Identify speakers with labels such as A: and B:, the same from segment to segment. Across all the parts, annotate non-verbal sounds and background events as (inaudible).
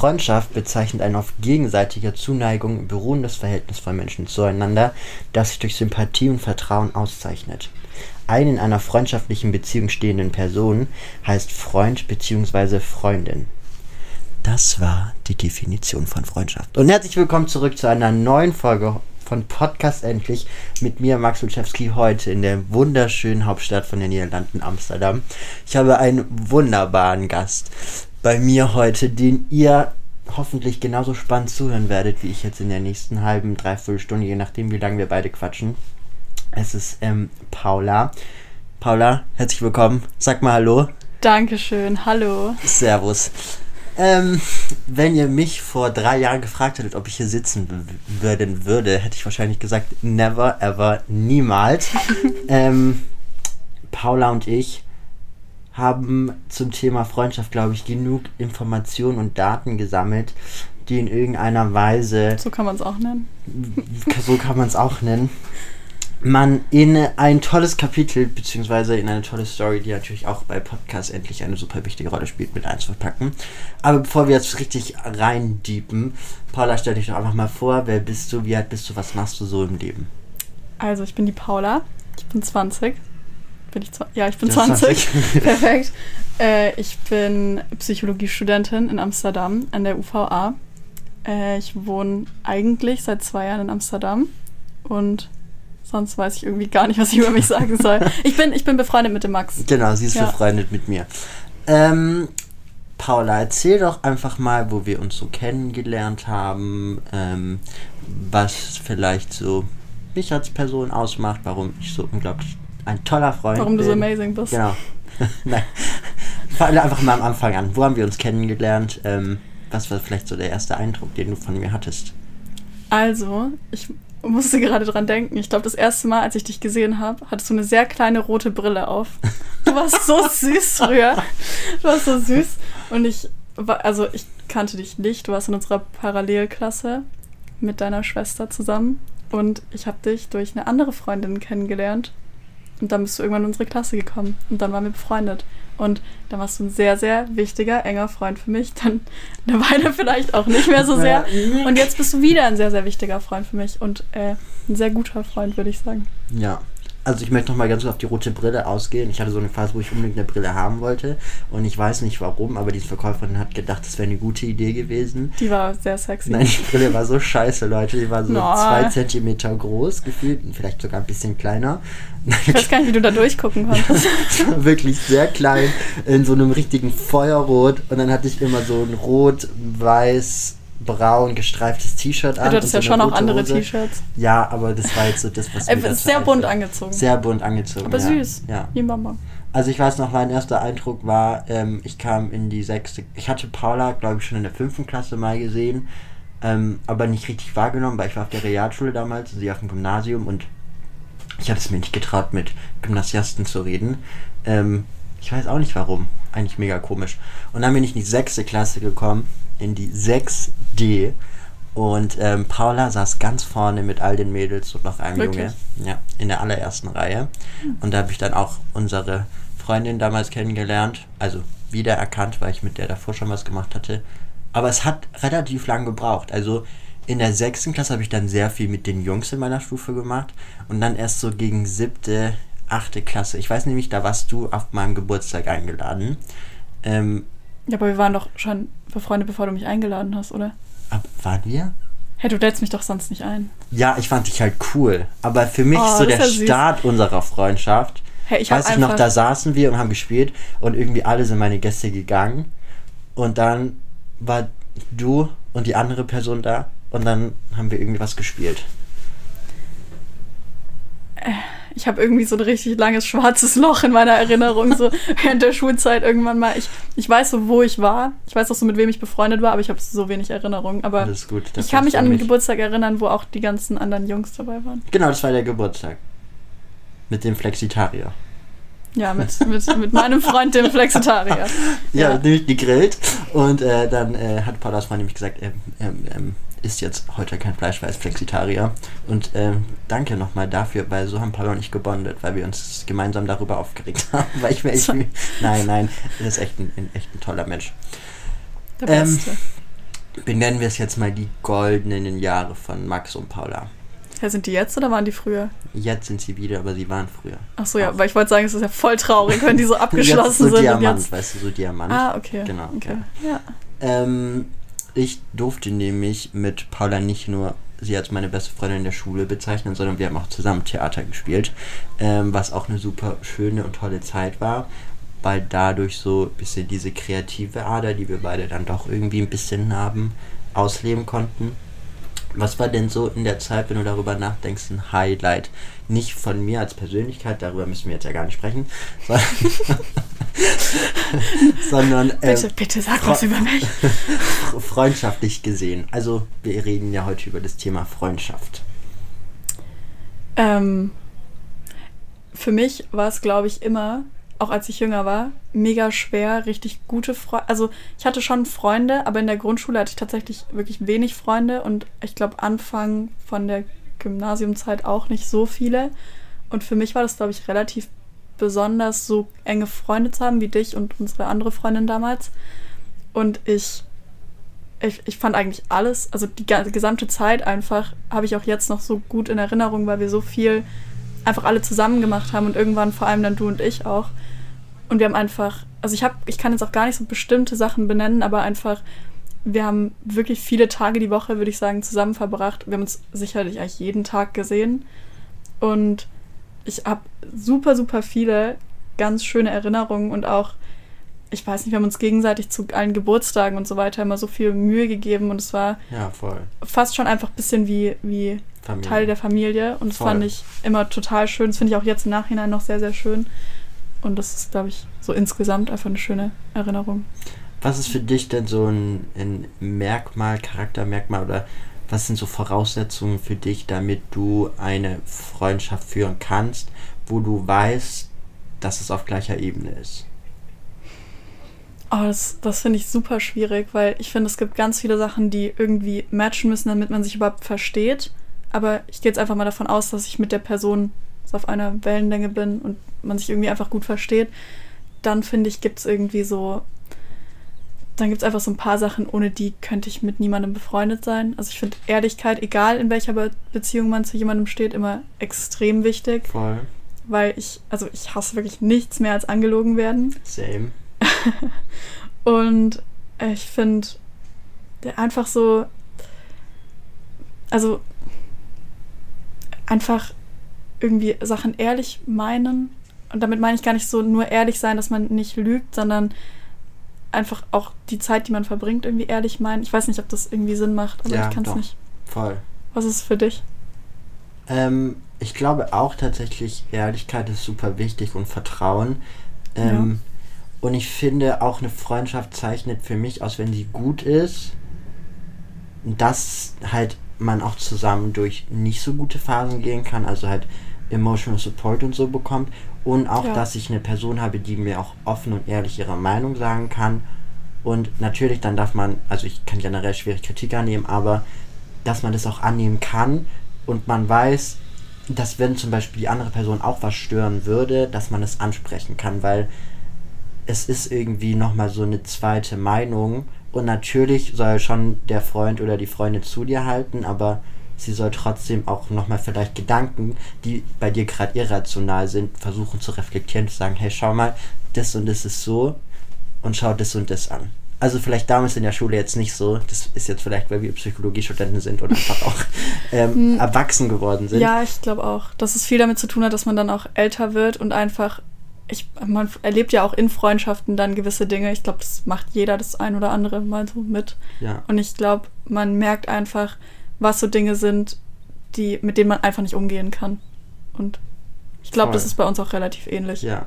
A: Freundschaft bezeichnet ein auf gegenseitiger Zuneigung beruhendes Verhältnis von Menschen zueinander, das sich durch Sympathie und Vertrauen auszeichnet. Eine in einer freundschaftlichen Beziehung stehenden Person heißt Freund bzw. Freundin. Das war die Definition von Freundschaft. Und herzlich willkommen zurück zu einer neuen Folge von Podcast Endlich mit mir, Max Luczewski, heute in der wunderschönen Hauptstadt von den Niederlanden, Amsterdam. Ich habe einen wunderbaren Gast bei mir heute, den ihr hoffentlich genauso spannend zuhören werdet, wie ich jetzt in der nächsten halben, dreiviertel Stunde, je nachdem, wie lange wir beide quatschen. Es ist ähm, Paula. Paula, herzlich willkommen. Sag mal Hallo.
B: Dankeschön, hallo.
A: Servus. Ähm, wenn ihr mich vor drei Jahren gefragt hättet, ob ich hier sitzen würden würde, hätte ich wahrscheinlich gesagt, never, ever, niemals. (laughs) ähm, Paula und ich haben zum Thema Freundschaft, glaube ich, genug Informationen und Daten gesammelt, die in irgendeiner Weise.
B: So kann man es auch nennen. (laughs)
A: So kann man es auch nennen. Man in ein tolles Kapitel, beziehungsweise in eine tolle Story, die natürlich auch bei Podcasts endlich eine super wichtige Rolle spielt, mit einzupacken. Aber bevor wir jetzt richtig reindiepen, Paula, stell dich doch einfach mal vor, wer bist du, wie alt bist du, was machst du so im Leben?
B: Also, ich bin die Paula, ich bin 20, bin ich ja, ich bin 20. 20. (laughs) Perfekt. Äh, ich bin Psychologiestudentin in Amsterdam an der UVA. Äh, ich wohne eigentlich seit zwei Jahren in Amsterdam und sonst weiß ich irgendwie gar nicht, was ich über mich sagen soll. (laughs) Ich bin, ich bin befreundet mit dem Max.
A: Genau, sie ist ja. befreundet mit mir. Ähm, Paula, erzähl doch einfach mal, wo wir uns so kennengelernt haben, ähm, was vielleicht so mich als Person ausmacht, warum ich so unglaublich ein toller Freund.
B: Warum du so amazing bist.
A: Genau. (laughs) Nein. Fangen einfach mal am Anfang an. Wo haben wir uns kennengelernt? Ähm, was war vielleicht so der erste Eindruck, den du von mir hattest?
B: Also, ich musste gerade dran denken. Ich glaube, das erste Mal, als ich dich gesehen habe, hattest du eine sehr kleine rote Brille auf. Du warst so (laughs) süß früher. Du warst so süß. Und ich war, also ich kannte dich nicht. Du warst in unserer Parallelklasse mit deiner Schwester zusammen. Und ich habe dich durch eine andere Freundin kennengelernt. Und dann bist du irgendwann in unsere Klasse gekommen. Und dann waren wir befreundet. Und dann warst du ein sehr, sehr wichtiger, enger Freund für mich. Dann eine Weile vielleicht auch nicht mehr so sehr. Und jetzt bist du wieder ein sehr, sehr wichtiger Freund für mich. Und äh, ein sehr guter Freund, würde ich sagen.
A: Ja, also ich möchte noch mal ganz kurz auf die rote Brille ausgehen. Ich hatte so eine Phase, wo ich unbedingt eine Brille haben wollte und ich weiß nicht warum, aber diese Verkäuferin hat gedacht, das wäre eine gute Idee gewesen.
B: Die war sehr sexy.
A: Nein, die Brille war so scheiße, Leute. Die war so no. zwei Zentimeter groß gefühlt, vielleicht sogar ein bisschen kleiner.
B: Ich weiß gar nicht, wie du da durchgucken konntest. (laughs)
A: war wirklich sehr klein, in so einem richtigen Feuerrot und dann hatte ich immer so ein rot-weiß braun gestreiftes T-Shirt
B: an. Du hattest ja so schon auch andere T-Shirts.
A: Ja, aber das war jetzt so das, was (laughs)
B: mir Sehr
A: einfällt.
B: bunt angezogen.
A: Sehr bunt angezogen.
B: Aber
A: ja.
B: süß.
A: Ja.
B: Wie Mama.
A: Also ich weiß noch, mein erster Eindruck war, ähm, ich kam in die sechste, ich hatte Paula, glaube ich, schon in der fünften Klasse mal gesehen, ähm, aber nicht richtig wahrgenommen, weil ich war auf der Realschule damals, sie auf dem Gymnasium und ich hatte es mir nicht getraut, mit Gymnasiasten zu reden. Ähm, ich weiß auch nicht warum. Eigentlich mega komisch. Und dann bin ich in die sechste Klasse gekommen in die 6D. Und ähm, Paula saß ganz vorne mit all den Mädels und noch einem Wirklich? Junge. Ja, in der allerersten Reihe. Hm. Und da habe ich dann auch unsere Freundin damals kennengelernt. Also wiedererkannt, weil ich mit der davor schon was gemacht hatte. Aber es hat relativ lang gebraucht. Also in der sechsten Klasse habe ich dann sehr viel mit den Jungs in meiner Stufe gemacht. Und dann erst so gegen siebte, achte Klasse. Ich weiß nämlich, da warst du auf meinem Geburtstag eingeladen. Ähm,
B: ja, aber wir waren doch schon befreundet, bevor du mich eingeladen hast, oder?
A: Ab, waren wir?
B: Hey, du lädst mich doch sonst nicht ein.
A: Ja, ich fand dich halt cool. Aber für mich oh, so der ja Start unserer Freundschaft. Hey, ich weiß ich noch, da saßen wir und haben gespielt und irgendwie alle sind meine Gäste gegangen. Und dann war du und die andere Person da und dann haben wir irgendwie was gespielt.
B: Äh ich habe irgendwie so ein richtig langes schwarzes Loch in meiner Erinnerung, so (laughs) während der Schulzeit irgendwann mal. Ich, ich weiß so, wo ich war. Ich weiß auch so, mit wem ich befreundet war, aber ich habe so wenig Erinnerungen. Aber
A: gut,
B: ich kann mich an den Geburtstag erinnern, wo auch die ganzen anderen Jungs dabei waren.
A: Genau, das war der Geburtstag. Mit dem Flexitarier.
B: Ja, mit, (laughs) mit, mit meinem Freund, dem Flexitarier.
A: ja, ja. nämlich gegrillt. Und äh, dann äh, hat Paulas Freund nämlich gesagt, ähm, ähm, ähm, isst jetzt heute kein Fleisch, weil es Flexitarier. Und ähm, danke nochmal dafür, weil so haben Paula und ich gebondet, weil wir uns gemeinsam darüber aufgeregt (laughs) haben. weil ich mir echt. nein, nein, er ist echt ein, ein, echt ein toller Mensch.
B: Der ähm, Beste.
A: benennen wir es jetzt mal die goldenen Jahre von Max und Paula.
B: Ja, sind die jetzt oder waren die früher?
A: Jetzt sind sie wieder, aber sie waren früher.
B: Ach so, ja, weil ich wollte sagen, es ist ja voll traurig, wenn die so (laughs) abgeschlossen
A: jetzt so
B: sind.
A: Diamant,
B: und jetzt...
A: weißt du, so Diamant.
B: Ah, okay.
A: Genau.
B: Okay.
A: Ja.
B: Ja.
A: Ähm, ich durfte nämlich mit Paula nicht nur sie als meine beste Freundin in der Schule bezeichnen, sondern wir haben auch zusammen Theater gespielt, ähm, was auch eine super schöne und tolle Zeit war, weil dadurch so ein bisschen diese kreative Ader, die wir beide dann doch irgendwie ein bisschen haben, ausleben konnten. Was war denn so in der Zeit, wenn du darüber nachdenkst, ein Highlight? Nicht von mir als Persönlichkeit, darüber müssen wir jetzt ja gar nicht sprechen, (laughs) sondern, sondern ähm,
B: Bitte, bitte sag was über mich. (laughs)
A: freundschaftlich gesehen. Also wir reden ja heute über das Thema Freundschaft.
B: Ähm, für mich war es, glaube ich, immer, auch als ich jünger war, mega schwer, richtig gute Freunde. Also ich hatte schon Freunde, aber in der Grundschule hatte ich tatsächlich wirklich wenig Freunde und ich glaube Anfang von der Gymnasiumzeit auch nicht so viele. Und für mich war das, glaube ich, relativ besonders, so enge Freunde zu haben wie dich und unsere andere Freundin damals. Und ich, ich, ich fand eigentlich alles, also die gesamte Zeit einfach, habe ich auch jetzt noch so gut in Erinnerung, weil wir so viel einfach alle zusammen gemacht haben und irgendwann vor allem dann du und ich auch. Und wir haben einfach, also ich habe, ich kann jetzt auch gar nicht so bestimmte Sachen benennen, aber einfach, wir haben wirklich viele Tage die Woche, würde ich sagen, zusammen verbracht. Wir haben uns sicherlich eigentlich jeden Tag gesehen. Und ich habe super, super viele ganz schöne Erinnerungen und auch, ich weiß nicht, wir haben uns gegenseitig zu allen Geburtstagen und so weiter immer so viel Mühe gegeben und es war
A: Ja,
B: fast schon einfach ein bisschen wie, wie
A: Familie.
B: Teil der Familie und das
A: Voll.
B: fand ich immer total schön. Das finde ich auch jetzt im Nachhinein noch sehr, sehr schön. Und das ist, glaube ich, so insgesamt einfach eine schöne Erinnerung.
A: Was ist für dich denn so ein, ein Merkmal, Charaktermerkmal oder was sind so Voraussetzungen für dich, damit du eine Freundschaft führen kannst, wo du weißt, dass es auf gleicher Ebene ist?
B: Oh, das, das finde ich super schwierig, weil ich finde, es gibt ganz viele Sachen, die irgendwie matchen müssen, damit man sich überhaupt versteht. Aber ich gehe jetzt einfach mal davon aus, dass ich mit der Person so auf einer Wellenlänge bin und man sich irgendwie einfach gut versteht. Dann finde ich, gibt es irgendwie so. Dann gibt es einfach so ein paar Sachen, ohne die könnte ich mit niemandem befreundet sein. Also ich finde Ehrlichkeit, egal in welcher Be Beziehung man zu jemandem steht, immer extrem wichtig.
A: Voll.
B: Weil ich, also ich hasse wirklich nichts mehr als angelogen werden.
A: Same. (laughs)
B: Und ich finde einfach so, also einfach irgendwie Sachen ehrlich meinen. Und damit meine ich gar nicht so nur ehrlich sein, dass man nicht lügt, sondern einfach auch die Zeit, die man verbringt, irgendwie ehrlich meinen. Ich weiß nicht, ob das irgendwie Sinn macht, aber
A: Ja,
B: ich kann es nicht.
A: Voll.
B: Was ist es für dich?
A: Ähm, ich glaube auch tatsächlich, Ehrlichkeit ist super wichtig und Vertrauen. Ähm, Und ich finde, auch eine Freundschaft zeichnet für mich aus, wenn sie gut ist, dass halt man auch zusammen durch nicht so gute Phasen gehen kann, also halt emotional support und so bekommt. Und auch,
B: Ja.
A: dass ich eine Person habe, die mir auch offen und ehrlich ihre Meinung sagen kann. Und natürlich, dann darf man, also ich kann generell schwierig Kritik annehmen, aber dass man das auch annehmen kann und man weiß, dass wenn zum Beispiel die andere Person auch was stören würde, dass man es ansprechen kann, weil es ist irgendwie nochmal so eine zweite Meinung und natürlich soll schon der Freund oder die Freundin zu dir halten, aber sie soll trotzdem auch nochmal vielleicht Gedanken, die bei dir gerade irrational sind, versuchen zu reflektieren, zu sagen, hey, schau mal, das und das ist so und schau das und das an. Also vielleicht damals in der Schule jetzt nicht so, das ist jetzt vielleicht, weil wir Psychologiestudenten sind und einfach auch (laughs) ähm, erwachsen geworden sind.
B: Ja, ich glaube auch, dass es viel damit zu tun hat, dass man dann auch älter wird und einfach, ich, man erlebt ja auch in Freundschaften dann gewisse Dinge. Ich glaube, das macht jeder das ein oder andere mal so mit.
A: Ja.
B: Und ich glaube, man merkt einfach, was so Dinge sind, die, mit denen man einfach nicht umgehen kann. Und ich glaube, das ist bei uns auch relativ ähnlich.
A: Ja.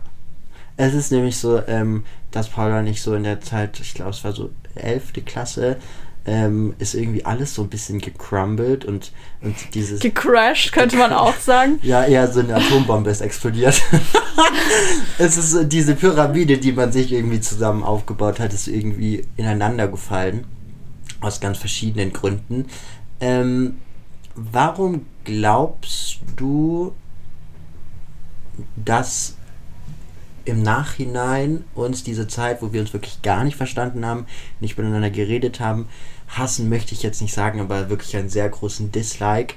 A: Es ist nämlich so, ähm, dass Paula nicht so in der Zeit, ich glaube, es war so 11. Klasse, ähm, ist irgendwie alles so ein bisschen gecrumbled und, und dieses.
B: Gecrashed, könnte man auch sagen.
A: ja, eher so eine Atombombe ist explodiert. (laughs) es ist so diese Pyramide, die man sich irgendwie zusammen aufgebaut hat, ist irgendwie ineinander gefallen. Aus ganz verschiedenen Gründen. Ähm, warum glaubst du, dass im Nachhinein uns diese Zeit, wo wir uns wirklich gar nicht verstanden haben, nicht miteinander geredet haben, hassen möchte ich jetzt nicht sagen, aber wirklich einen sehr großen Dislike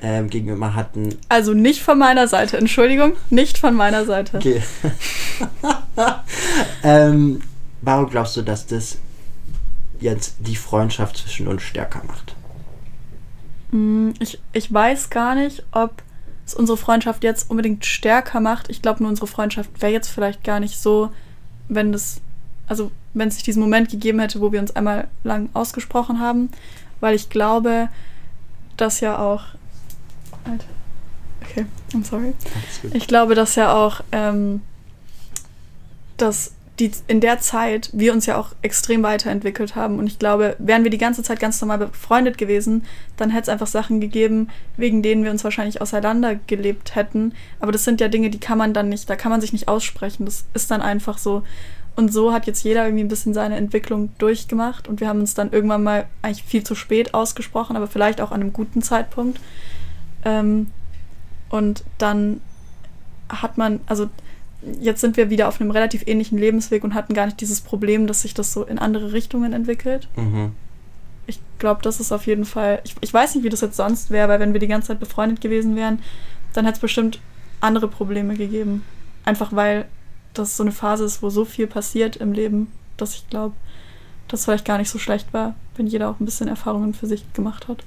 A: ähm, gegenüber hatten.
B: Also nicht von meiner Seite, Entschuldigung, nicht von meiner Seite.
A: Okay. (laughs) ähm, warum glaubst du, dass das jetzt die Freundschaft zwischen uns stärker macht?
B: Mm, Ich, ich weiß gar nicht, ob es unsere Freundschaft jetzt unbedingt stärker macht. Ich glaube nur, unsere Freundschaft wäre jetzt vielleicht gar nicht so, wenn das, also wenn es sich diesen Moment gegeben hätte, wo wir uns einmal lang ausgesprochen haben, weil ich glaube, dass ja auch. Alter. Okay, I'm sorry. Ich glaube, dass ja auch, ähm, dass die, in der Zeit wir uns ja auch extrem weiterentwickelt haben. Und ich glaube, wären wir die ganze Zeit ganz normal befreundet gewesen, dann hätte es einfach Sachen gegeben, wegen denen wir uns wahrscheinlich auseinandergelebt hätten. Aber das sind ja Dinge, die kann man dann nicht, da kann man sich nicht aussprechen. Das ist dann einfach so. Und so hat jetzt jeder irgendwie ein bisschen seine Entwicklung durchgemacht. Und wir haben uns dann irgendwann mal eigentlich viel zu spät ausgesprochen, aber vielleicht auch an einem guten Zeitpunkt. Ähm, und dann hat man, also jetzt sind wir wieder auf einem relativ ähnlichen Lebensweg und hatten gar nicht dieses Problem, dass sich das so in andere Richtungen entwickelt.
A: Mhm.
B: Ich glaube, das ist auf jeden Fall. Ich, ich weiß nicht, wie das jetzt sonst wäre, weil wenn wir die ganze Zeit befreundet gewesen wären, dann hätte es bestimmt andere Probleme gegeben. Einfach weil das so eine Phase ist, wo so viel passiert im Leben, dass ich glaube, dass es vielleicht gar nicht so schlecht war, wenn jeder auch ein bisschen Erfahrungen für sich gemacht hat.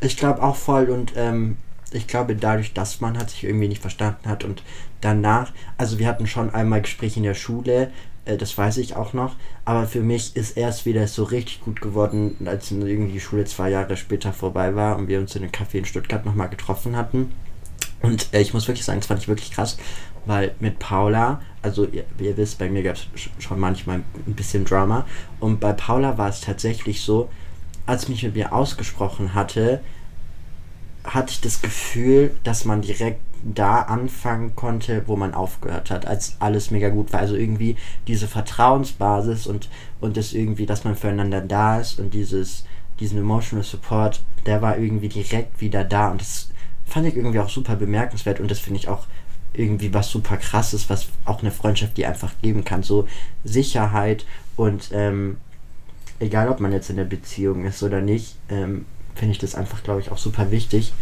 A: Ich glaube auch voll und ähm, ich glaube dadurch, dass man hat sich irgendwie nicht verstanden hat und danach, also wir hatten schon einmal Gespräche in der Schule, äh, das weiß ich auch noch, aber für mich ist erst wieder so richtig gut geworden, als irgendwie die Schule zwei Jahre später vorbei war und wir uns in einem Café in Stuttgart nochmal getroffen hatten. Und äh, ich muss wirklich sagen, das fand ich wirklich krass, weil mit Paula, also ihr, ihr wisst, bei mir gab es schon manchmal ein bisschen Drama. Und bei Paula war es tatsächlich so, als ich mich mit mir ausgesprochen hatte, hatte ich das Gefühl, dass man direkt da anfangen konnte, wo man aufgehört hat, als alles mega gut war. Also irgendwie diese Vertrauensbasis und, und das irgendwie, dass man füreinander da ist und dieses, diesen Emotional Support, der war irgendwie direkt wieder da und das fand ich irgendwie auch super bemerkenswert und das finde ich auch irgendwie was super krasses, was auch eine Freundschaft die einfach geben kann. So Sicherheit und ähm, egal ob man jetzt in der Beziehung ist oder nicht, ähm, finde ich das einfach, glaube ich, auch super wichtig,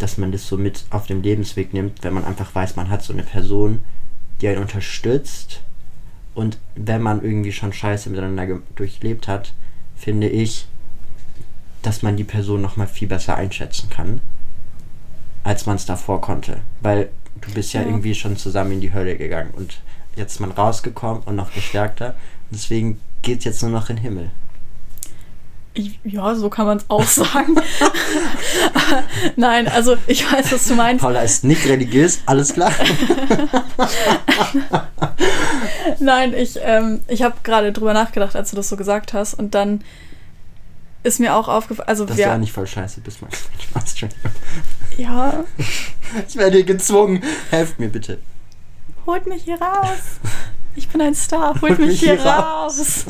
A: dass man das so mit auf dem Lebensweg nimmt, wenn man einfach weiß, man hat so eine Person, die einen unterstützt. Und wenn man irgendwie schon Scheiße miteinander durchlebt hat, finde ich, dass man die Person nochmal viel besser einschätzen kann, als man es davor konnte. Weil du bist ja,
B: Ja.
A: irgendwie schon zusammen in die Hölle gegangen und jetzt ist man rausgekommen und noch gestärkter. Deswegen geht jetzt nur noch in den Himmel.
B: Ich, ja, so kann man es auch (laughs) sagen. (laughs) Nein, also ich weiß, was du meinst.
A: Paula ist nicht religiös, alles klar. (laughs)
B: Nein, ich, ähm, ich habe gerade drüber nachgedacht, als du das so gesagt hast. Und dann ist mir auch aufgefallen, also
A: Dass
B: wir,
A: du ja nicht voll scheiße bist, mein Spaß
B: ja,
A: Ich werde gezwungen. Helft mir bitte.
B: holt mich hier raus. Ich bin ein Star, (laughs) holt mich hier raus.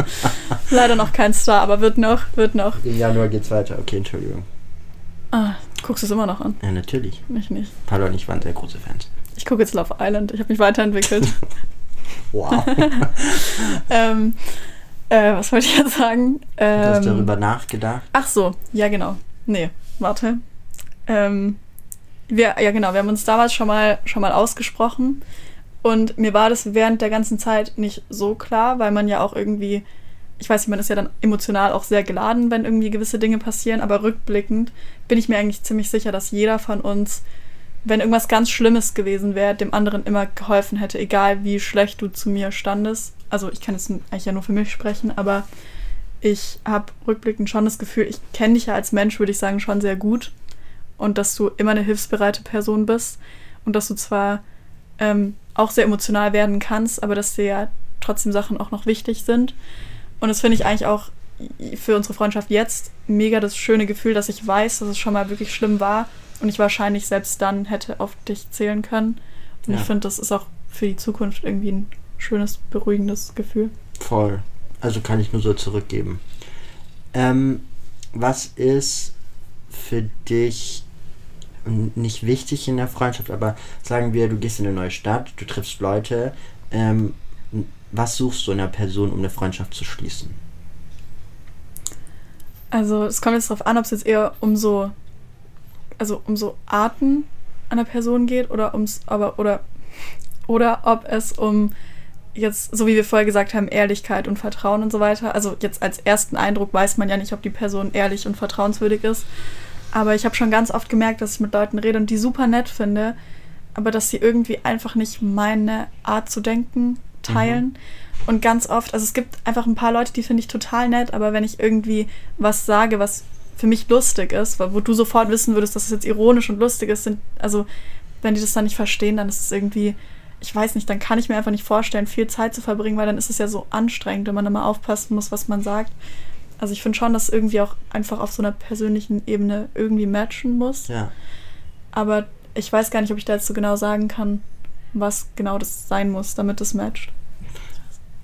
B: Leider noch kein Star, aber wird noch, wird noch.
A: Im Januar geht's weiter. Okay, Entschuldigung.
B: Ah, guckst du es immer noch an?
A: Ja, natürlich.
B: Mich nicht.
A: Paula und ich waren sehr große Fans.
B: Ich gucke jetzt Love Island. Ich habe mich weiterentwickelt. (laughs)
A: Wow. (laughs)
B: ähm, äh, was wollte ich jetzt sagen?
A: Du hast
B: Ähm,
A: darüber nachgedacht.
B: Ach so, ja genau. Nee, warte. Ähm, wir, ja genau, wir haben uns damals schon mal, schon mal ausgesprochen und mir war das während der ganzen Zeit nicht so klar, weil man ja auch irgendwie, ich weiß nicht, man ist ja dann emotional auch sehr geladen, wenn irgendwie gewisse Dinge passieren, aber rückblickend bin ich mir eigentlich ziemlich sicher, dass jeder von uns, wenn irgendwas ganz Schlimmes gewesen wäre, dem anderen immer geholfen hätte, egal wie schlecht du zu mir standest. Also ich kann jetzt eigentlich ja nur für mich sprechen, aber ich habe rückblickend schon das Gefühl, ich kenne dich ja als Mensch, würde ich sagen, schon sehr gut. Und dass du immer eine hilfsbereite Person bist. Und dass du zwar ähm, auch sehr emotional werden kannst, aber dass dir ja trotzdem Sachen auch noch wichtig sind. Und das finde ich eigentlich auch für unsere Freundschaft jetzt mega das schöne Gefühl, dass ich weiß, dass es schon mal wirklich schlimm war und ich wahrscheinlich selbst dann hätte auf dich zählen können. Und
A: Ja.
B: ich finde, das ist auch für die Zukunft irgendwie ein schönes, beruhigendes Gefühl.
A: Voll. Also kann ich nur so zurückgeben. Ähm, was ist für dich nicht wichtig in der Freundschaft, aber sagen wir, du gehst in eine neue Stadt, du triffst Leute, ähm, was suchst du in einer Person, um eine Freundschaft zu schließen?
B: Also es kommt jetzt darauf an, ob es jetzt eher um so, also um so Arten einer Person geht oder ums, aber oder oder ob es um jetzt, so wie wir vorher gesagt haben, Ehrlichkeit und Vertrauen und so weiter. Also jetzt als ersten Eindruck weiß man ja nicht, ob die Person ehrlich und vertrauenswürdig ist. Aber ich habe schon ganz oft gemerkt, dass ich mit Leuten rede und die super nett finde, aber dass sie irgendwie einfach nicht meine Art zu denken teilen. Mhm. Und ganz oft, also es gibt einfach ein paar Leute, die finde ich total nett, aber wenn ich irgendwie was sage, was für mich lustig ist, wo du sofort wissen würdest, dass es jetzt ironisch und lustig ist, sind, also wenn die das dann nicht verstehen, dann ist es irgendwie, ich weiß nicht, dann kann ich mir einfach nicht vorstellen, viel Zeit zu verbringen, weil dann ist es ja so anstrengend, wenn man immer aufpassen muss, was man sagt. Also ich finde schon, dass irgendwie auch einfach auf so einer persönlichen Ebene irgendwie matchen muss.
A: Ja.
B: Aber ich weiß gar nicht, ob ich da jetzt so genau sagen kann, was genau das sein muss, damit es matcht.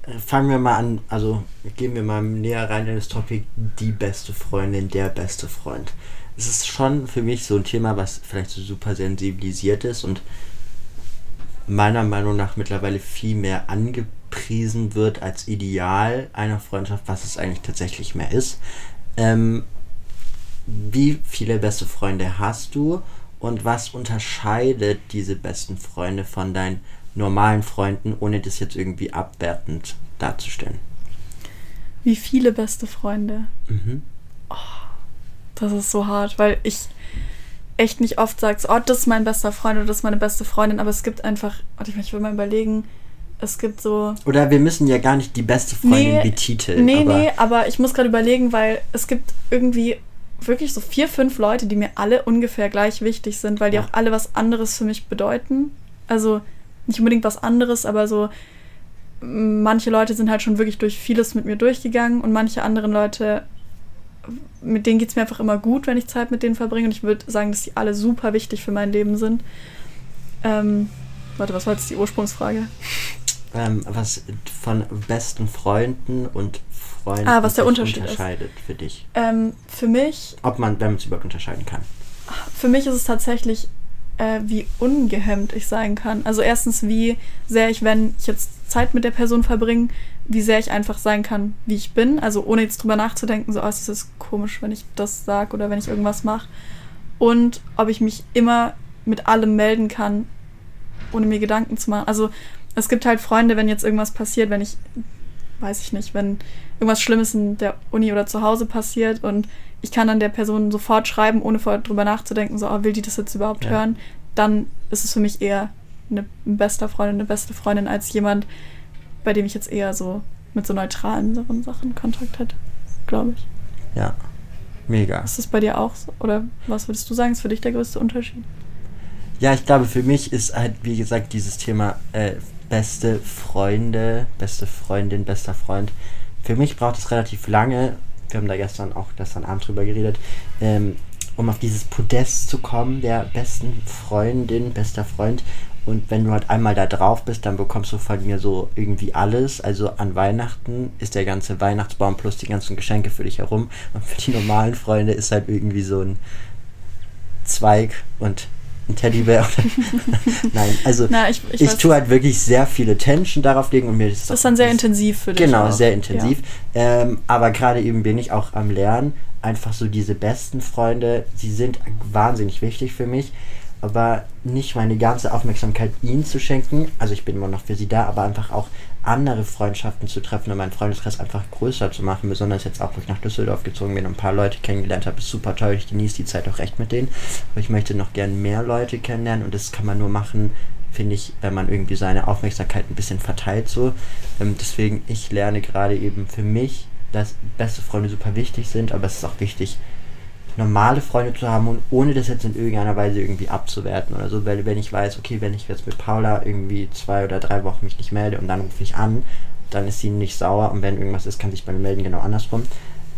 A: Äh, fangen wir mal an, also gehen wir mal näher rein in das Topic die beste Freundin, der beste Freund. Es ist schon für mich so ein Thema, was vielleicht so super sensibilisiert ist und meiner Meinung nach mittlerweile viel mehr angepriesen wird als Ideal einer Freundschaft, was es eigentlich tatsächlich mehr ist. Ähm, wie viele beste Freunde hast du und was unterscheidet diese besten Freunde von deinen normalen Freunden, ohne das jetzt irgendwie abwertend darzustellen?
B: Wie viele beste Freunde? Mhm. Oh, das ist so hart, weil ich echt nicht oft sage, oh, das ist mein bester Freund oder das ist meine beste Freundin, aber es gibt einfach, warte, ich will mal überlegen, es gibt so.
A: Oder wir müssen ja gar nicht die beste Freundin nee, betiteln.
B: Nee, aber nee, aber ich muss gerade überlegen, weil es gibt irgendwie wirklich so vier, fünf Leute, die mir alle ungefähr gleich wichtig sind, weil die ja. auch alle was anderes für mich bedeuten. Also nicht unbedingt was anderes, aber so manche Leute sind halt schon wirklich durch vieles mit mir durchgegangen und manche anderen Leute, mit denen geht es mir einfach immer gut, wenn ich Zeit mit denen verbringe. Und ich würde sagen, dass die alle super wichtig für mein Leben sind. Ähm, warte, was war jetzt die Ursprungsfrage?
A: Ähm, was von besten Freunden und Freunden
B: ah, was der Unterschied
A: unterscheidet ist. für dich?
B: Ähm, für mich.
A: Ob man, wenn man es überhaupt unterscheiden kann.
B: Für mich ist es tatsächlich, äh, wie ungehemmt ich sein kann. Also erstens, wie sehr ich, wenn ich jetzt Zeit mit der Person verbringe, wie sehr ich einfach sein kann, wie ich bin. Also ohne jetzt drüber nachzudenken, so, oh, es ist komisch, wenn ich das sage oder wenn ich irgendwas mache. Und ob ich mich immer mit allem melden kann, ohne mir Gedanken zu machen. Also es gibt halt Freunde, wenn jetzt irgendwas passiert, wenn ich, weiß ich nicht, wenn irgendwas Schlimmes in der Uni oder zu Hause passiert und ich kann dann der Person sofort schreiben, ohne vorher drüber nachzudenken, so, oh, will die das jetzt überhaupt ja. hören, dann ist es für mich eher eine beste Freundin, eine beste Freundin als jemand, bei dem ich jetzt eher so mit so neutralen Sachen Kontakt hätte, glaube ich.
A: Ja, mega.
B: Ist das bei dir auch so? Oder was würdest du sagen, ist für dich der größte Unterschied?
A: Ja, ich glaube, für mich ist halt, wie gesagt, dieses Thema äh, beste Freunde, beste Freundin, bester Freund. Für mich braucht es relativ lange, wir haben da gestern auch gestern Abend drüber geredet, ähm, um auf dieses Podest zu kommen, der besten Freundin, bester Freund. Und wenn du halt einmal da drauf bist, dann bekommst du von mir so irgendwie alles. Also an Weihnachten ist der ganze Weihnachtsbaum plus die ganzen Geschenke für dich herum. Und für die normalen Freunde ist halt irgendwie so ein Zweig und ein Teddybär. (laughs) Nein, also Na, ich, ich, ich tue halt wirklich sehr viel Attention darauf legen und mir
B: ist das ist dann sehr intensiv für dich.
A: Genau, auch. sehr intensiv. Ja. Ähm, aber gerade eben bin ich auch am Lernen. Einfach so diese besten Freunde, sie sind wahnsinnig wichtig für mich aber nicht meine ganze Aufmerksamkeit ihnen zu schenken. Also ich bin immer noch für sie da, aber einfach auch andere Freundschaften zu treffen und meinen Freundeskreis einfach größer zu machen. Besonders jetzt auch, wo ich nach Düsseldorf gezogen bin und ein paar Leute kennengelernt habe, ist super toll. Ich genieße die Zeit auch recht mit denen. Aber ich möchte noch gern mehr Leute kennenlernen und das kann man nur machen, finde ich, wenn man irgendwie seine Aufmerksamkeit ein bisschen verteilt so. Ähm, deswegen, ich lerne gerade eben für mich, dass beste Freunde super wichtig sind, aber es ist auch wichtig, normale Freunde zu haben und ohne das jetzt in irgendeiner Weise irgendwie abzuwerten oder so, weil wenn ich weiß, okay, wenn ich jetzt mit Paula irgendwie zwei oder drei Wochen mich nicht melde und dann rufe ich an, dann ist sie nicht sauer und wenn irgendwas ist, kann sich bei mir melden, genau andersrum.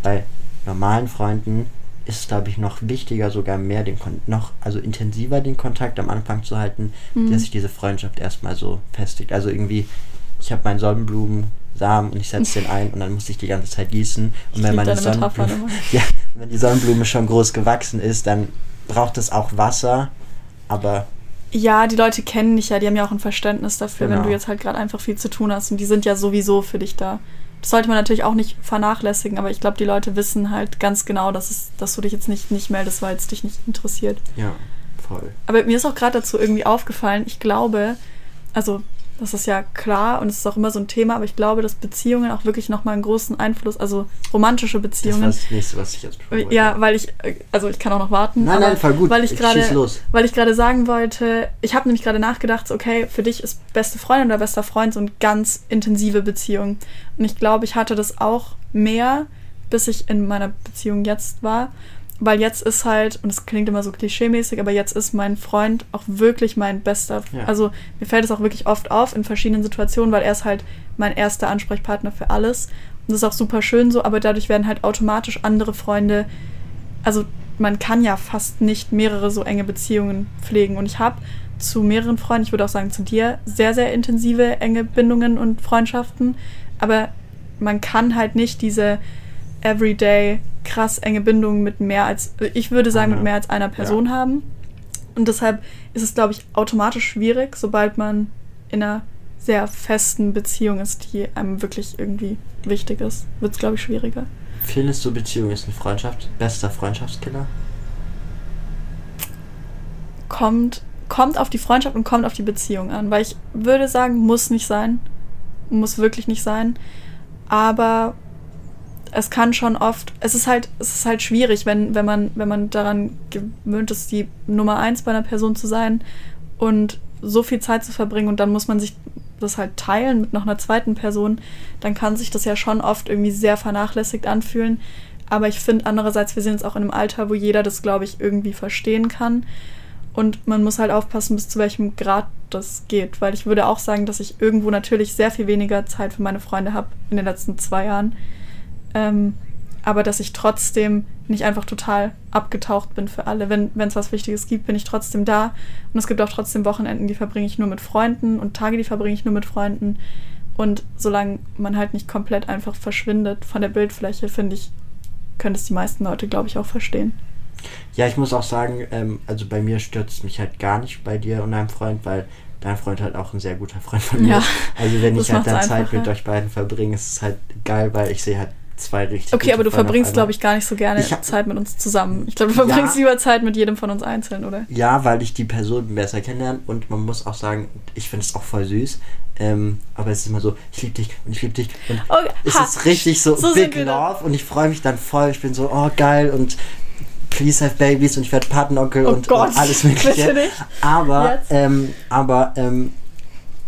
A: Bei normalen Freunden ist es, glaube ich, noch wichtiger, sogar mehr den Kon noch, also intensiver den Kontakt am Anfang zu halten, mhm. dass sich diese Freundschaft erstmal so festigt. Also irgendwie, ich habe meinen Sonnenblumen Samen und ich setze den (laughs) ein und dann muss ich die ganze Zeit gießen. Und wenn meine Sonnenblume, (laughs) ja, wenn die Sonnenblume schon groß gewachsen ist, dann braucht es auch Wasser, aber
B: Ja, die Leute kennen dich ja, die haben ja auch ein Verständnis dafür,
A: Genau.
B: wenn du jetzt halt gerade einfach viel zu tun hast und die sind ja sowieso für dich da. Das sollte man natürlich auch nicht vernachlässigen, aber ich glaube, die Leute wissen halt ganz genau, dass, es, dass du dich jetzt nicht, nicht meldest, weil es dich nicht interessiert.
A: Ja, voll.
B: Aber mir ist auch gerade dazu irgendwie aufgefallen, ich glaube, also das ist ja klar und es ist auch immer so ein Thema, aber ich glaube, dass Beziehungen auch wirklich nochmal einen großen Einfluss, also romantische
A: Das war
B: Beziehungen.
A: das nächste, was ich jetzt besprechen wollte.
B: Ja, weil ich, äh, also ich kann auch noch warten.
A: Nein, nein, voll gut.
B: Weil
A: ich
B: gerade,
A: schieß los.
B: weil ich gerade sagen wollte, ich habe nämlich gerade nachgedacht, so, okay, für dich ist beste Freundin oder bester Freund so eine ganz intensive Beziehung. Und ich glaube, ich hatte das auch mehr, bis ich in meiner Beziehung jetzt war. Weil jetzt ist halt, und es klingt immer so klischeemäßig, aber jetzt ist mein Freund auch wirklich mein bester.
A: Ja.
B: Also mir fällt es auch wirklich oft auf in verschiedenen Situationen, weil er ist halt mein erster Ansprechpartner für alles. Und das ist auch super schön so, aber dadurch werden halt automatisch andere Freunde also man kann ja fast nicht mehrere so enge Beziehungen pflegen. Und ich habe zu mehreren Freunden, ich würde auch sagen zu dir, sehr, sehr intensive, enge Bindungen und Freundschaften. Aber man kann halt nicht diese everyday krass enge Bindung mit mehr als, ich würde sagen, mit mehr als einer Person haben. Und deshalb ist es, glaube ich, automatisch schwierig, sobald man in einer sehr festen Beziehung ist, die einem wirklich irgendwie wichtig ist, wird es, glaube ich, schwieriger.
A: Findest du, Beziehung ist ein Freundschaft, bester Freundschaftskiller?
B: kommt, kommt auf die Freundschaft und kommt auf die Beziehung an. Weil ich würde sagen, muss nicht sein. Muss wirklich nicht sein. Aber es kann schon oft, es ist halt, es ist halt schwierig, wenn, wenn man, wenn man daran gewöhnt ist, die Nummer eins bei einer Person zu sein und so viel Zeit zu verbringen und dann muss man sich das halt teilen mit noch einer zweiten Person, dann kann sich das ja schon oft irgendwie sehr vernachlässigt anfühlen. Aber ich finde andererseits, wir sind jetzt auch in einem Alter, wo jeder das, glaube ich, irgendwie verstehen kann. Und man muss halt aufpassen, bis zu welchem Grad das geht. Weil ich würde auch sagen, dass ich irgendwo natürlich sehr viel weniger Zeit für meine Freunde habe in den letzten zwei Jahren. Ähm, aber dass ich trotzdem nicht einfach total abgetaucht bin für alle. Wenn es was Wichtiges gibt, bin ich trotzdem da. Und es gibt auch trotzdem Wochenenden, die verbringe ich nur mit Freunden und Tage, die verbringe ich nur mit Freunden. Und solange man halt nicht komplett einfach verschwindet von der Bildfläche, finde ich, können es die meisten Leute, glaube ich, auch verstehen.
A: Ja, ich muss auch sagen, ähm, also bei mir stürzt mich halt gar nicht bei dir und deinem Freund, weil dein Freund halt auch ein sehr guter Freund von mir
B: Ja,
A: ist. Also wenn ich halt dann Zeit mit euch beiden verbringe, ist es halt geil, weil ich sehe halt zwei richtig
B: Okay, aber du verbringst, glaube ich, gar nicht so gerne
A: hab-
B: Zeit mit uns zusammen. Ich glaube, du verbringst
A: Ja.
B: lieber Zeit mit jedem von uns einzeln, oder?
A: Ja, weil ich die Person besser kennenlerne und man muss auch sagen, ich finde es auch voll süß. Ähm, aber es ist immer so, ich liebe dich und ich liebe dich. Und
B: Okay,
A: es
B: ha,
A: ist richtig so,
B: so
A: Big. Love und ich freue mich dann voll. Ich bin so, oh geil und please have babies und ich werde Patenonkel
B: Oh
A: und,
B: Gott,
A: und alles mögliche. Aber, ähm, aber, ähm,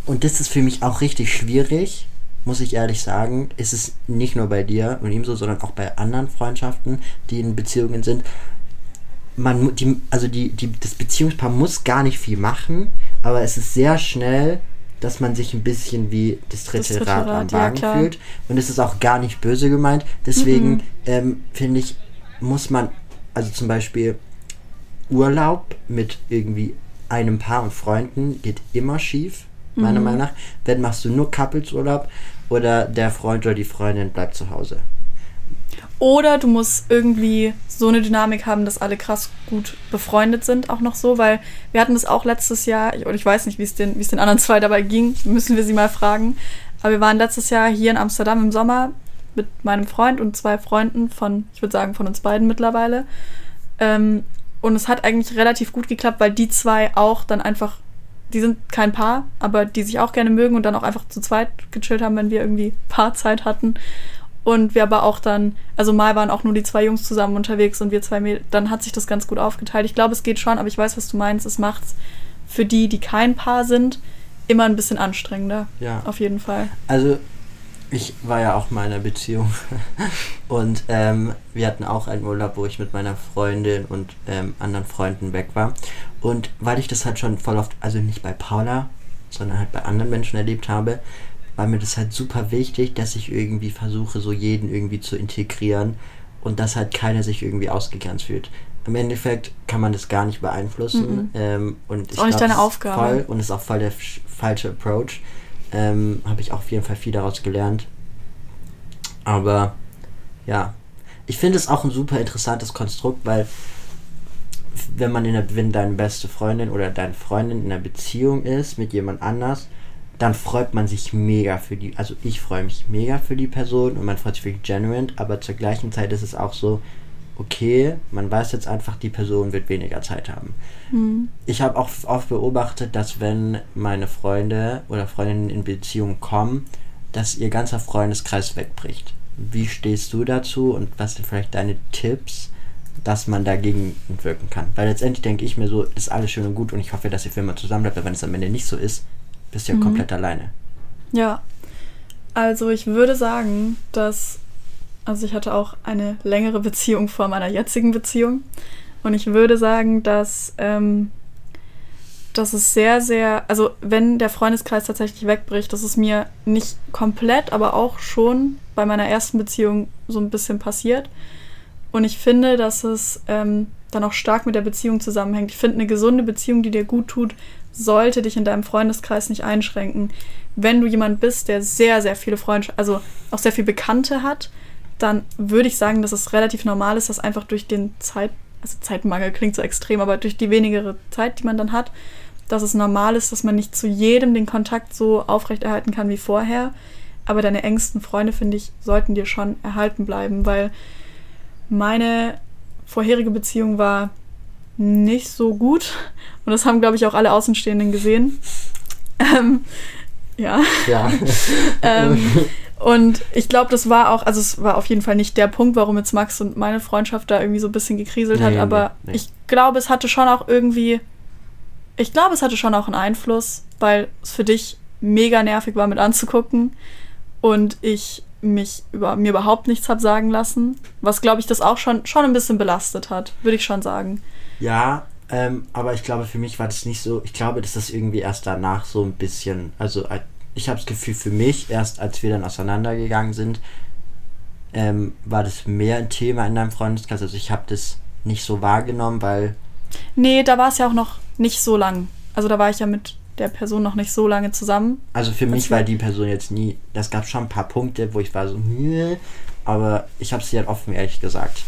A: und das ist für mich auch richtig schwierig, muss ich ehrlich sagen. Ist es nicht nur bei dir und ihm so, sondern auch bei anderen Freundschaften, die in Beziehungen sind. Man, die, also die, die, das Beziehungspaar muss gar nicht viel machen, aber es ist sehr schnell, dass man sich ein bisschen wie das dritte,
B: dritte
A: Rad, am
B: ja,
A: Wagen
B: klar.
A: fühlt. Und es ist auch gar nicht böse gemeint. Deswegen
B: Mhm.
A: ähm, finde ich, muss man, also zum Beispiel Urlaub mit irgendwie einem Paar und Freunden geht immer schief, meiner
B: Mhm.
A: Meinung nach. Wenn machst du nur Couples-Urlaub oder der Freund oder die Freundin bleibt zu Hause.
B: Oder du musst irgendwie so eine Dynamik haben, dass alle krass gut befreundet sind, auch noch so, weil wir hatten das auch letztes Jahr, oder ich weiß nicht, wie es den, wie es den anderen (laughs) zwei dabei ging, müssen wir sie mal fragen. Aber wir waren letztes Jahr hier in Amsterdam im Sommer mit meinem Freund und zwei Freunden von, ich würde sagen, von uns beiden mittlerweile. Ähm, und es hat eigentlich relativ gut geklappt, weil die zwei auch dann einfach, die sind kein Paar, aber die sich auch gerne mögen und dann auch einfach zu zweit gechillt haben, wenn wir irgendwie Paarzeit hatten. Und wir aber auch dann, also mal waren auch nur die zwei Jungs zusammen unterwegs und wir zwei Mädels, dann hat sich das ganz gut aufgeteilt. Ich glaube, es geht schon, aber ich weiß, was du meinst. Es macht's für die, die kein Paar sind, immer ein bisschen anstrengender.
A: Ja.
B: Auf jeden Fall.
A: Also, ich war ja auch mal in einer Beziehung (laughs) und ähm, wir hatten auch einen Urlaub, wo ich mit meiner Freundin und ähm, anderen Freunden weg war. Und weil ich das halt schon voll oft, also nicht bei Paula, sondern halt bei anderen Menschen erlebt habe, war mir das halt super wichtig, dass ich irgendwie versuche, so jeden irgendwie zu integrieren und dass halt keiner sich irgendwie ausgegrenzt fühlt. Im Endeffekt kann man das gar nicht beeinflussen.
B: Mhm.
A: Ähm, und ich
B: auch nicht
A: glaub,
B: deine
A: ist
B: Aufgabe.
A: Voll, und ist auch voll der sch- falsche Approach. Ähm, Habe ich auch auf jeden Fall viel daraus gelernt. Aber ja, ich finde es auch ein super interessantes Konstrukt, weil wenn man in der, wenn deine beste Freundin oder deine Freundin in einer Beziehung ist mit jemand anders, dann freut man sich mega für die, also ich freue mich mega für die Person und man freut sich wirklich genuine, aber zur gleichen Zeit ist es auch so, okay, man weiß jetzt einfach, die Person wird weniger Zeit haben. Mhm. Ich habe auch oft beobachtet, dass wenn meine Freunde oder Freundinnen in Beziehung kommen, dass ihr ganzer Freundeskreis wegbricht. Wie stehst du dazu und was sind vielleicht deine Tipps, dass man dagegen wirken kann? Weil letztendlich denke ich mir so, ist alles schön und gut und ich hoffe, dass ihr für immer zusammen bleibt, aber wenn es am Ende nicht so ist, bist du ja mhm. komplett alleine.
B: Ja. Also ich würde sagen, dass also ich hatte auch eine längere Beziehung vor meiner jetzigen Beziehung. Und ich würde sagen, dass, ähm, dass es sehr, sehr, also wenn der Freundeskreis tatsächlich wegbricht, das ist mir nicht komplett, aber auch schon bei meiner ersten Beziehung so ein bisschen passiert. Und ich finde, dass es ähm, dann auch stark mit der Beziehung zusammenhängt. Ich finde, eine gesunde Beziehung, die dir gut tut, sollte dich in deinem Freundeskreis nicht einschränken. Wenn du jemand bist, der sehr, sehr viele Freunde, also auch sehr viele Bekannte hat, dann würde ich sagen, dass es relativ normal ist, dass einfach durch den Zeit, also Zeitmangel klingt so extrem, aber durch die wenigere Zeit, die man dann hat, dass es normal ist, dass man nicht zu jedem den Kontakt so aufrechterhalten kann wie vorher. Aber deine engsten Freunde, finde ich, sollten dir schon erhalten bleiben, weil meine vorherige Beziehung war nicht so gut. Und das haben, glaube ich, auch alle Außenstehenden gesehen. Ähm, ja. Ja. (laughs) ähm, und ich glaube, das war auch, also es war auf jeden Fall nicht der Punkt, warum jetzt Max und meine Freundschaft da irgendwie so ein bisschen gekriselt nee, hat, aber nee, ich glaube, es hatte schon auch irgendwie, ich glaube, es hatte schon auch einen Einfluss, weil es für dich mega nervig war mit anzugucken und ich mich über mir überhaupt nichts habe sagen lassen, was glaube ich das auch schon schon ein bisschen belastet hat, würde ich schon sagen.
A: Ja, ähm, aber ich glaube für mich war das nicht so. Ich glaube, dass das irgendwie erst danach so ein bisschen, also ich habe das Gefühl, für mich, erst als wir dann auseinandergegangen sind, ähm, war das mehr ein Thema in deinem Freundeskreis. Also ich habe das nicht so wahrgenommen, weil.
B: Nee, da war es ja auch noch nicht so lang. Also da war ich ja mit der Person noch nicht so lange zusammen.
A: Also für mich war die Person jetzt nie. Das gab schon ein paar Punkte, wo ich war so, Nö, aber ich habe es dir halt offen ehrlich gesagt.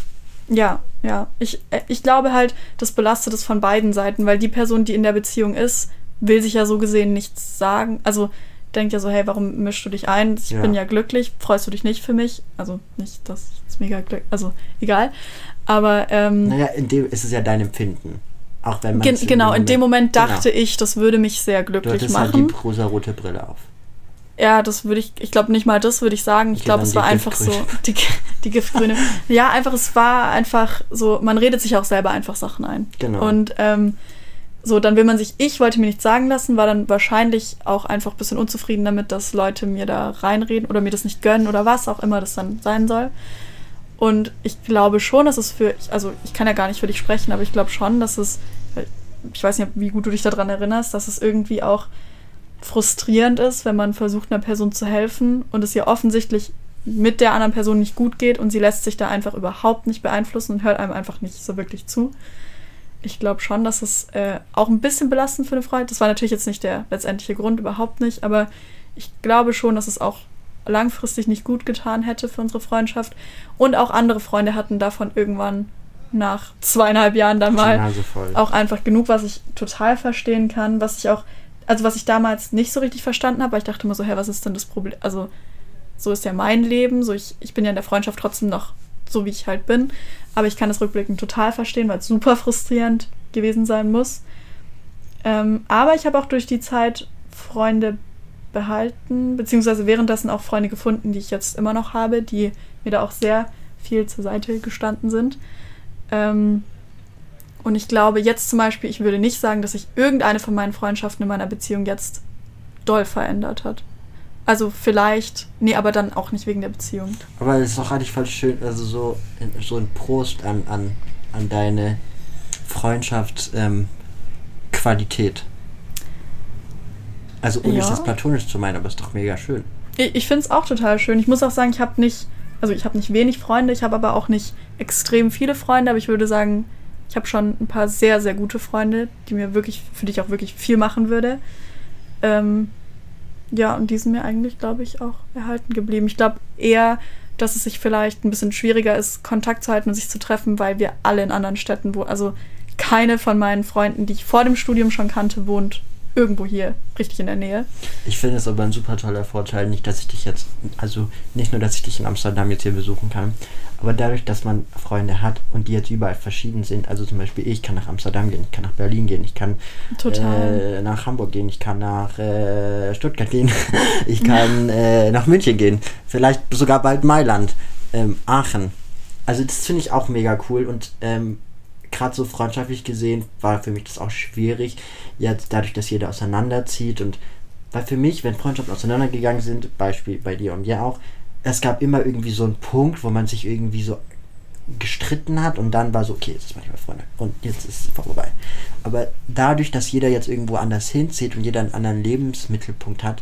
B: Ja, ja. Ich, äh, ich glaube halt, das belastet es von beiden Seiten, weil die Person, die in der Beziehung ist, will sich ja so gesehen nichts sagen. Also denkt ja so, hey, warum mischst du dich ein? Ich ja. bin ja glücklich, freust du dich nicht für mich? Also nicht, dass es mega glücklich, also egal. Aber ähm,
A: naja, in dem ist es ja dein Empfinden. Auch wenn
B: man gen genau, in dem Moment dachte genau. ich, das würde mich sehr glücklich du machen. Halt
A: die rosa-rote Brille auf.
B: Ja, das würde ich, ich glaube nicht mal das würde ich sagen. Ich glaube, es war einfach so, (laughs) die, die Giftgrüne. ja, einfach, es war einfach so, man redet sich auch selber einfach Sachen ein. Genau. Und ähm, so, dann will man sich, ich wollte mir nichts sagen lassen, war dann wahrscheinlich auch einfach ein bisschen unzufrieden damit, dass Leute mir da reinreden oder mir das nicht gönnen oder was auch immer das dann sein soll. Und ich glaube schon, dass es für, also ich kann ja gar nicht für dich sprechen, aber ich glaube schon, dass es, ich weiß nicht, wie gut du dich daran erinnerst, dass es irgendwie auch frustrierend ist, wenn man versucht, einer Person zu helfen und es ihr offensichtlich mit der anderen Person nicht gut geht und sie lässt sich da einfach überhaupt nicht beeinflussen und hört einem einfach nicht so wirklich zu ich glaube schon, dass es äh, auch ein bisschen belastend für eine Freundin. Das war natürlich jetzt nicht der letztendliche Grund, überhaupt nicht, aber ich glaube schon, dass es auch langfristig nicht gut getan hätte für unsere Freundschaft. Und auch andere Freunde hatten davon irgendwann nach zweieinhalb Jahren dann mal auch einfach genug, was ich total verstehen kann, was ich auch, also was ich damals nicht so richtig verstanden habe, weil ich dachte immer so, hä, was ist denn das Problem? Also so ist ja mein Leben, so ich, ich bin ja in der Freundschaft trotzdem noch so, wie ich halt bin. Aber ich kann das rückblickend total verstehen, weil es super frustrierend gewesen sein muss. Ähm, aber ich habe auch durch die Zeit Freunde behalten, beziehungsweise währenddessen auch Freunde gefunden, die ich jetzt immer noch habe, die mir da auch sehr viel zur Seite gestanden sind. Ähm, und ich glaube jetzt zum Beispiel, ich würde nicht sagen, dass sich irgendeine von meinen Freundschaften in meiner Beziehung jetzt doll verändert hat. Also vielleicht, nee, aber dann auch nicht wegen der Beziehung.
A: Aber es ist doch eigentlich voll schön, also so, so ein Prost an, an, an deine Freundschaftsqualität. Ähm, also ohne ja. das platonisch zu meinen, aber es ist doch mega schön.
B: Ich, ich finde es auch total schön. Ich muss auch sagen, ich habe nicht, also ich habe nicht wenig Freunde, ich habe aber auch nicht extrem viele Freunde, aber ich würde sagen, ich habe schon ein paar sehr, sehr gute Freunde, die mir wirklich, für die ich auch wirklich viel machen würde. Ähm, ja, und die sind mir eigentlich, glaube ich, auch erhalten geblieben. Ich glaube eher, dass es sich vielleicht ein bisschen schwieriger ist, Kontakt zu halten und sich zu treffen, weil wir alle in anderen Städten, wo, also keine von meinen Freunden, die ich vor dem Studium schon kannte, wohnt irgendwo hier richtig in der Nähe.
A: Ich finde es aber ein super toller Vorteil, nicht, dass ich dich jetzt, also nicht nur, dass ich dich in Amsterdam jetzt hier besuchen kann, aber dadurch, dass man Freunde hat und die jetzt überall verschieden sind, also zum Beispiel ich kann nach Amsterdam gehen, ich kann nach Berlin gehen, ich kann äh, nach Hamburg gehen, ich kann nach äh, Stuttgart gehen, (laughs) ich kann (laughs) äh, nach München gehen, vielleicht sogar bald Mailand, ähm, Aachen. Also das finde ich auch mega cool und ähm, gerade so freundschaftlich gesehen war für mich das auch schwierig, jetzt dadurch, dass jeder auseinanderzieht und weil für mich, wenn Freundschaften auseinandergegangen sind, Beispiel bei dir und mir auch, es gab immer irgendwie so einen Punkt, wo man sich irgendwie so gestritten hat und dann war so, okay, jetzt ist man nicht mehr Freunde und jetzt ist es vorbei. Aber dadurch, dass jeder jetzt irgendwo anders hinzieht und jeder einen anderen Lebensmittelpunkt hat,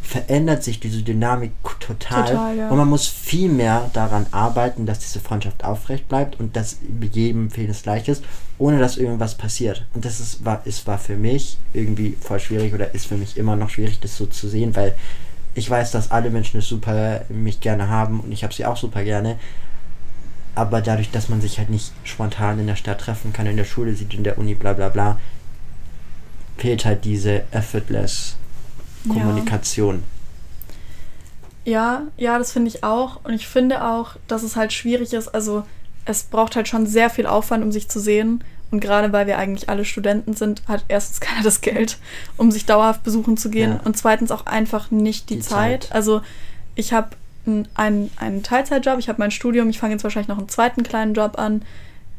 A: verändert sich diese Dynamik total, total ja. und man muss viel mehr daran arbeiten, dass diese Freundschaft aufrecht bleibt und dass jedem vieles gleich ist, ohne dass irgendwas passiert. Und das ist, war, ist, war für mich irgendwie voll schwierig oder ist für mich immer noch schwierig, das so zu sehen, weil ich weiß, dass alle Menschen es super mich gerne haben und ich habe sie auch super gerne. Aber dadurch, dass man sich halt nicht spontan in der Stadt treffen kann, in der Schule sieht, in der Uni, bla bla bla, fehlt halt diese effortless Kommunikation.
B: Ja, ja, das finde ich auch. Und ich finde auch, dass es halt schwierig ist. Also es braucht halt schon sehr viel Aufwand, um sich zu sehen. Und gerade weil wir eigentlich alle Studenten sind, hat erstens (laughs) keiner das Geld, um sich dauerhaft besuchen zu gehen. Ja. Und zweitens auch einfach nicht die, die Zeit. Zeit. Also ich habe einen, einen Teilzeitjob, ich habe mein Studium, ich fange jetzt wahrscheinlich noch einen zweiten kleinen Job an.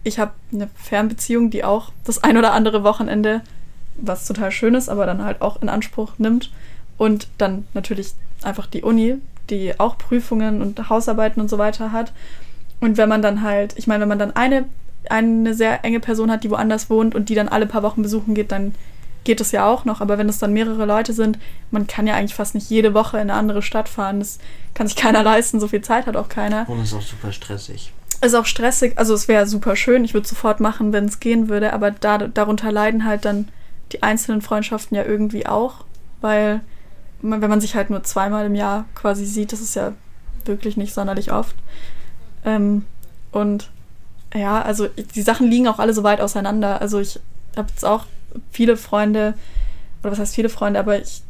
B: Ich habe eine Fernbeziehung, die auch das ein oder andere Wochenende, was total schön ist, aber dann halt auch in Anspruch nimmt. Und dann natürlich einfach die Uni, die auch Prüfungen und Hausarbeiten und so weiter hat. Und wenn man dann halt, ich meine, wenn man dann eine, eine sehr enge Person hat, die woanders wohnt und die dann alle paar Wochen besuchen geht, dann geht es ja auch noch. Aber wenn es dann mehrere Leute sind, man kann ja eigentlich fast nicht jede Woche in eine andere Stadt fahren. Das kann sich (laughs) keiner leisten, so viel Zeit hat auch keiner.
A: Und es ist auch super stressig.
B: Ist auch stressig, also es wäre super schön, ich würde sofort machen, wenn es gehen würde, aber da, darunter leiden halt dann die einzelnen Freundschaften ja irgendwie auch, weil wenn man sich halt nur zweimal im Jahr quasi sieht, das ist ja wirklich nicht sonderlich oft. Ähm, und ja, also die Sachen liegen auch alle so weit auseinander. Also ich habe jetzt auch viele Freunde, oder was heißt viele Freunde, aber ich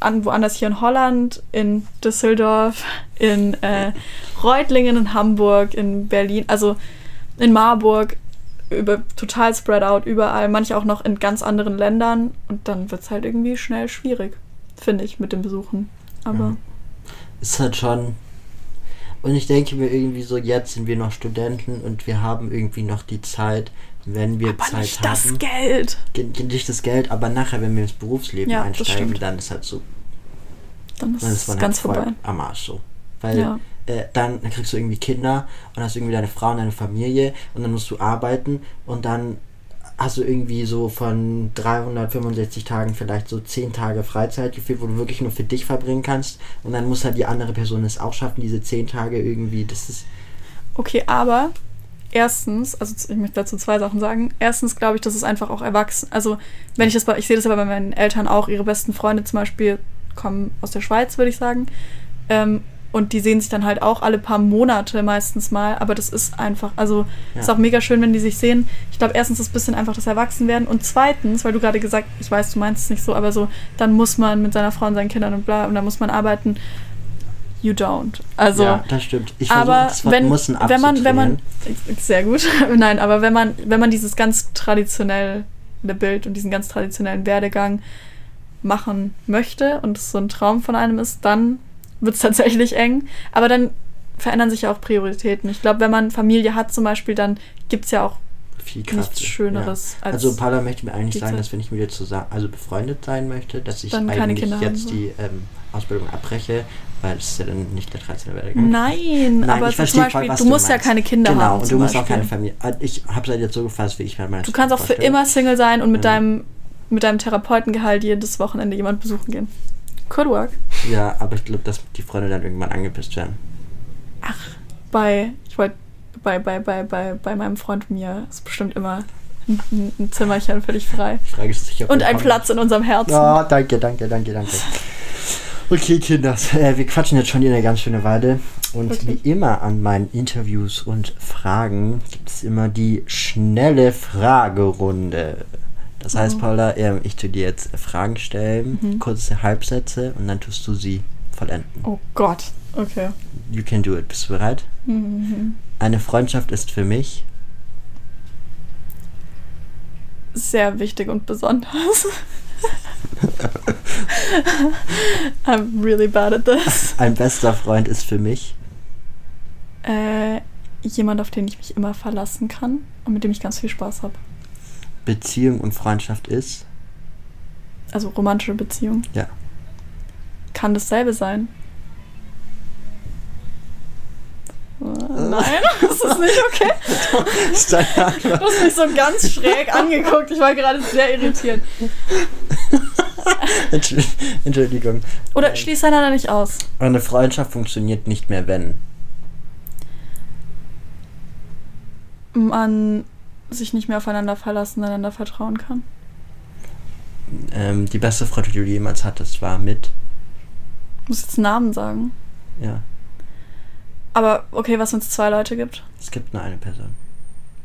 B: an, woanders hier in Holland, in Düsseldorf, (laughs) in äh, Reutlingen, in Hamburg, in Berlin, also in Marburg, über, total spread out, überall, manche auch noch in ganz anderen Ländern und dann wird es halt irgendwie schnell schwierig finde ich, mit den Besuchen. Aber. Ja.
A: Ist halt schon. Und ich denke mir irgendwie so, jetzt sind wir noch Studenten und wir haben irgendwie noch die Zeit, wenn wir
B: aber
A: Zeit
B: nicht
A: haben.
B: Das Geld.
A: Nicht das Geld, aber nachher, wenn wir ins Berufsleben ja, einsteigen, dann ist halt so.
B: Dann ist, es halt ganz vorbei.
A: Am Arsch so. Weil ja. äh, dann, dann kriegst du irgendwie Kinder und hast irgendwie deine Frau und deine Familie und dann musst du arbeiten und dann hast du irgendwie so von 365 Tagen vielleicht so 10 Tage Freizeit gefühlt, wo du wirklich nur für dich verbringen kannst. Und dann muss halt die andere Person es auch schaffen, diese 10 Tage irgendwie. Das ist.
B: Okay, aber erstens, also ich möchte dazu zwei Sachen sagen. Erstens glaube ich, dass es einfach auch erwachsen. Also, wenn ich das ich sehe das aber bei meinen Eltern auch, ihre besten Freunde zum Beispiel kommen aus der Schweiz, würde ich sagen. Ähm, und die sehen sich dann halt auch alle paar Monate meistens mal. Aber das ist einfach, also ja. ist auch mega schön, wenn die sich sehen. Ich glaube, erstens ist ein bisschen einfach das Erwachsenwerden. Und zweitens, weil du gerade gesagt, ich weiß, du meinst es nicht so, aber so, dann muss man mit seiner Frau und seinen Kindern und bla, und dann muss man arbeiten. You don't. Also,
A: ja, das stimmt.
B: Ich aber versuch, wenn, wenn man, wenn man, sehr gut, (laughs) nein, aber wenn man, wenn man dieses ganz traditionelle Bild und diesen ganz traditionellen Werdegang machen möchte und es so ein Traum von einem ist, dann wird es tatsächlich eng. Aber dann verändern sich ja auch Prioritäten. Ich glaube, wenn man Familie hat zum Beispiel, dann gibt es ja auch
A: viel Kraft.
B: nichts Schöneres
A: ja. als. Also Paula möchte mir eigentlich sagen, Zeit. dass wenn ich mit dir zusammen, also befreundet sein möchte, dass ich dann eigentlich jetzt die ähm, Ausbildung abbreche, weil es ist ja dann nicht der 13. Werdegang.
B: Nein, Nein, aber ich verstehe Beispiel, voll, was du, du musst ja keine Kinder
A: genau,
B: haben.
A: Genau, und du musst auch keine Familie. Ah, ich habe es halt jetzt so gefasst, wie ich meine.
B: Du kannst auch für immer Single sein und mit ja. deinem mit deinem Therapeutengehalt jedes Wochenende jemand besuchen gehen. Could work.
A: Ja, aber ich glaube, dass die Freunde dann irgendwann angepisst werden.
B: Ach, bei, ich wollte, bei, bei, bei, bei, bei meinem Freund mir ist bestimmt immer ein, ein Zimmerchen für dich frei.
A: Frage ist sicher.
B: Und ein Platz in unserem Herzen.
A: Oh, danke, danke, danke, danke. Okay, Kinder, äh, wir quatschen jetzt schon hier eine ganz schöne Weile. Und
B: Wirklich?
A: wie immer an meinen Interviews und Fragen gibt es immer die schnelle Fragerunde. Das heißt,
B: Oh.
A: Paula, ich tue dir jetzt Fragen stellen,
B: Mhm.
A: kurze Halbsätze und dann tust du sie vollenden.
B: Oh Gott. Okay.
A: You can do it. Bist du bereit?
B: Mhm.
A: Eine Freundschaft ist für mich
B: Sehr wichtig und besonders. (laughs) I'm really bad at this.
A: ein bester Freund ist für mich
B: Äh, jemand, auf den ich mich immer verlassen kann und mit dem ich ganz viel Spaß habe.
A: Beziehung und Freundschaft ist
B: Also romantische Beziehung.
A: ja
B: Kann dasselbe sein? Äh, Nein, (laughs) das ist nicht okay. (laughs) Du hast mich so ganz schräg angeguckt. Ich war gerade sehr irritiert. (laughs)
A: Entschuldigung. Entschuldigung.
B: Oder schließt einander nicht aus.
A: Eine Freundschaft funktioniert nicht mehr, wenn
B: Man sich nicht mehr aufeinander verlassen, einander vertrauen kann.
A: ähm, die beste Freundin, die du jemals hattest, war mit
B: Ich muss jetzt Namen sagen.
A: ja.
B: Aber okay, was wenn es zwei Leute gibt?
A: Es gibt nur eine Person.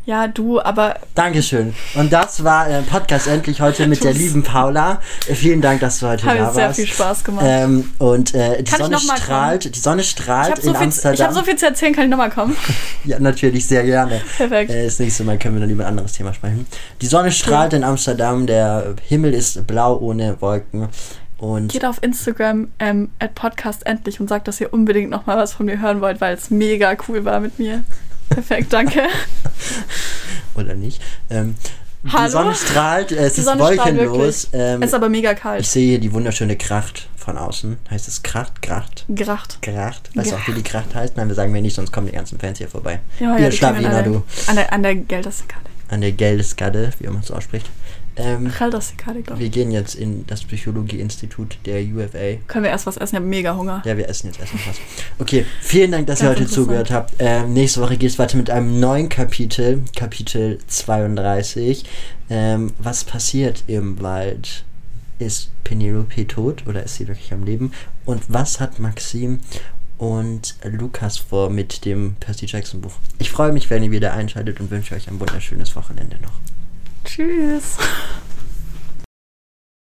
B: Ja, du, aber
A: Dankeschön. Und das war der Podcast endlich heute mit der lieben Paula. Äh, Vielen Dank, dass du heute
B: hat
A: da
B: mir sehr
A: warst.
B: viel Spaß gemacht.
A: Ähm, und äh, die
B: Kann
A: Sonne strahlt, die Sonne strahlt
B: habe so,
A: in
B: viel-
A: Amsterdam.
B: ich hab so viel zu erzählen, kann ich nochmal kommen? (laughs)
A: ja, natürlich, sehr gerne.
B: Perfekt.
A: Äh, das nächste Mal können wir dann über ein anderes Thema sprechen. Die Sonne strahlt in Amsterdam, der Himmel ist blau ohne Wolken. Und
B: Geht auf Instagram ähm, at Podcast endlich und sagt, dass ihr unbedingt nochmal was von mir hören wollt, weil es mega cool war mit mir. Perfekt, danke. (laughs)
A: oder nicht. Ähm, die
B: Hallo?
A: Sonne strahlt, äh, es
B: Die
A: ist
B: Sonne
A: wolkenlos. Ähm,
B: es ist aber mega
A: ich
B: kalt.
A: sehe hier die wunderschöne Kracht von außen. Heißt es Kracht? Kracht?
B: Gracht.
A: Kracht? Weißt du auch,
B: Gracht.
A: wie die Kracht heißt? Nein, wir sagen wir nicht, sonst kommen die ganzen Fans hier vorbei.
B: Ja,
A: Hier,
B: die
A: Schlawiner,
B: klingen an der-
A: du.
B: An der, an der Gelderskade.
A: An der Geldeskade, wie man es ausspricht. Ähm,
B: glaube
A: wir gehen jetzt in das Psychologieinstitut der UFA.
B: Können wir erst was essen? Ich habe mega Hunger.
A: Ja, wir essen jetzt erstmal was. Okay, vielen Dank, dass ihr heute zugehört habt. Ähm, nächste Woche geht es weiter mit einem neuen Kapitel, Kapitel 32. Ähm, was passiert im Wald? Ist Penelope tot oder ist sie wirklich am Leben? Und was hat Maxim und Lukas vor mit dem Percy Jackson Buch? Ich freue mich, wenn ihr wieder einschaltet und wünsche euch ein wunderschönes Wochenende noch.
B: Tschüss.